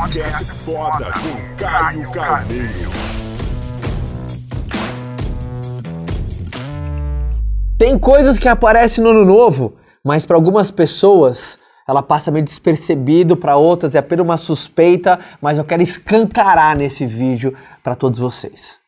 Podcast foda com Caio Carneiro. Tem coisas que aparecem no ano novo, mas para algumas pessoas ela passa meio despercebido, para outras é apenas uma suspeita, mas eu quero escancarar nesse vídeo para todos vocês.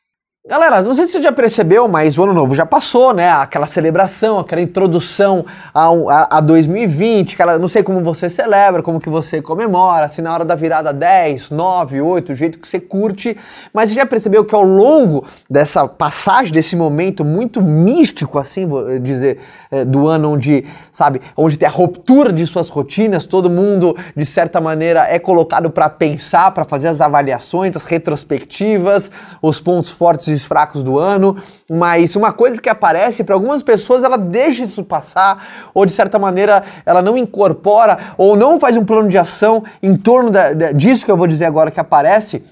Galera, não sei se você já percebeu, mas o ano novo já passou, né? Aquela celebração, aquela introdução a, a, a 2020, aquela, não sei como você celebra, como que você comemora, se na hora da virada 10, 9, 8, o jeito que você curte, mas você já percebeu que ao longo dessa passagem, desse momento muito místico, assim, vou dizer, é, do ano onde, sabe, onde tem a ruptura de suas rotinas, todo mundo, de certa maneira, é colocado para pensar, para fazer as avaliações, as retrospectivas, os pontos fortes e fracos do ano, mas uma coisa que aparece para algumas pessoas, ela deixa isso passar, ou de certa maneira ela não incorpora, ou não faz um plano de ação em torno da, da, disso que eu vou dizer agora que aparece,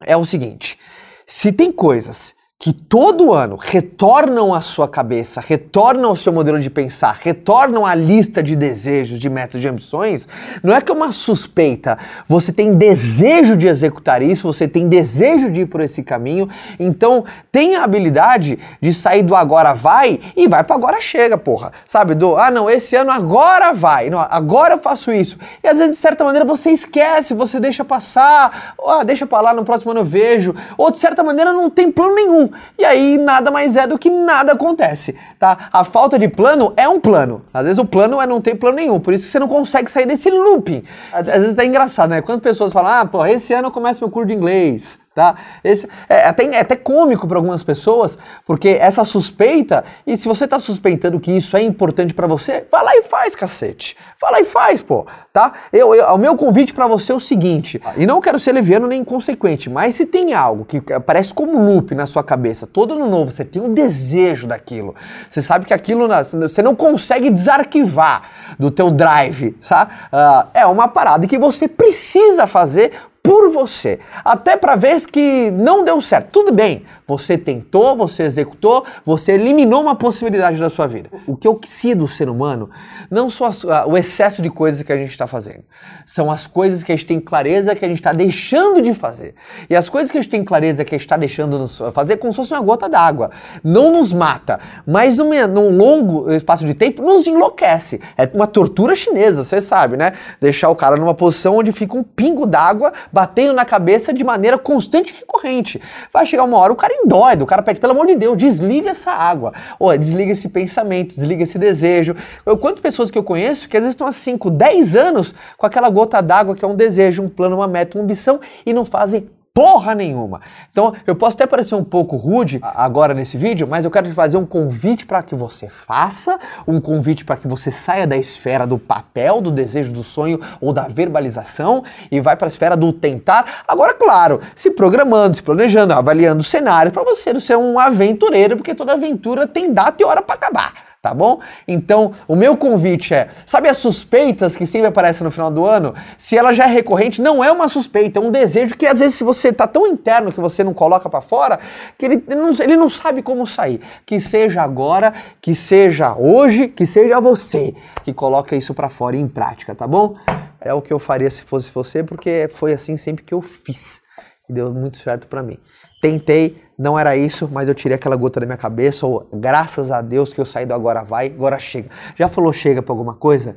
é o seguinte: se tem coisas que todo ano retornam à sua cabeça, retornam ao seu modelo de pensar, retornam à lista de desejos, de metas, de ambições, não é que é uma suspeita. Você tem desejo de executar isso, você tem desejo de ir por esse caminho, então tenha a habilidade de sair do agora vai e vai para agora chega, porra. Sabe, do ah, não, esse ano agora vai, não, agora eu faço isso. E às vezes, de certa maneira, você esquece, você deixa passar, ah, deixa para lá, no próximo ano eu vejo, ou de certa maneira não tem plano nenhum. E aí nada mais é do que nada acontece, tá? A falta de plano é um plano. Às vezes o plano é não ter plano nenhum, por isso você não consegue sair desse looping. Às vezes é engraçado, né? Quando as pessoas falam, ah, pô, esse ano eu começo meu curso de inglês. Tá? Esse, é, até, é até cômico para algumas pessoas, porque essa suspeita, e se você está suspeitando que isso é importante para você, vai lá e faz, cacete. Vai lá e faz, pô. Tá? Eu, eu, o meu convite para você é o seguinte, e não quero ser leviano nem inconsequente, mas se tem algo que aparece como loop na sua cabeça, todo ano novo, você tem um desejo daquilo, você sabe que aquilo, você não consegue desarquivar do teu drive, tá? Uh, é uma parada que você precisa fazer por você. Até para ver que não deu certo. Tudo bem, você tentou, você executou, você eliminou uma possibilidade da sua vida. O que sia do ser humano não as, o excesso de coisas que a gente está fazendo. São as coisas que a gente tem clareza que a gente está deixando de fazer. E as coisas que a gente tem clareza que a gente está deixando de fazer como se fosse uma gota d'água. Não nos mata, mas num, num longo espaço de tempo nos enlouquece. É uma tortura chinesa, você sabe, né? Deixar o cara numa posição onde fica um pingo d'água batendo na cabeça de maneira constante e recorrente. Vai chegar uma hora, o cara endóido, o cara pede, pelo amor de Deus, desliga essa água. Ou desliga esse pensamento, desliga esse desejo. Eu, quantas pessoas que eu conheço que às vezes estão há 5, 10 anos com aquela gota d'água que é um desejo, um plano, uma meta, uma ambição e não fazem porra nenhuma. Então, eu posso até parecer um pouco rude agora nesse vídeo, mas eu quero te fazer um convite para que você faça, um convite para que você saia da esfera do papel, do desejo, do sonho ou da verbalização e vai para a esfera do tentar. Agora, claro, se programando, se planejando, avaliando o cenário para você não ser um aventureiro, porque toda aventura tem data e hora para acabar tá bom? Então, o meu convite é, sabe as suspeitas que sempre aparecem no final do ano? Se ela já é recorrente, não é uma suspeita, é um desejo que às vezes se você tá tão interno que você não coloca para fora, que ele, não, ele não sabe como sair. Que seja agora, que seja hoje, que seja você que coloca isso para fora em prática, tá bom? É o que eu faria se fosse você, porque foi assim sempre que eu fiz. E deu muito certo para mim. Tentei, não era isso, mas eu tirei aquela gota da minha cabeça, ou graças a Deus que eu saí do agora vai, agora chega. Já falou chega para alguma coisa?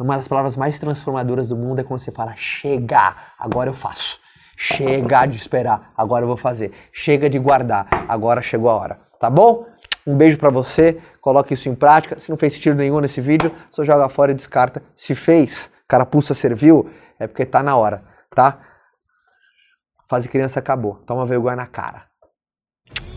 Uma das palavras mais transformadoras do mundo é quando você fala chega, agora eu faço. Chega de esperar, agora eu vou fazer. Chega de guardar, agora chegou a hora. Tá bom? Um beijo para você, coloque isso em prática. Se não fez sentido nenhum nesse vídeo, só joga fora e descarta. Se fez, carapuça serviu, é porque tá na hora, tá? Fase criança acabou. Toma vergonha na cara.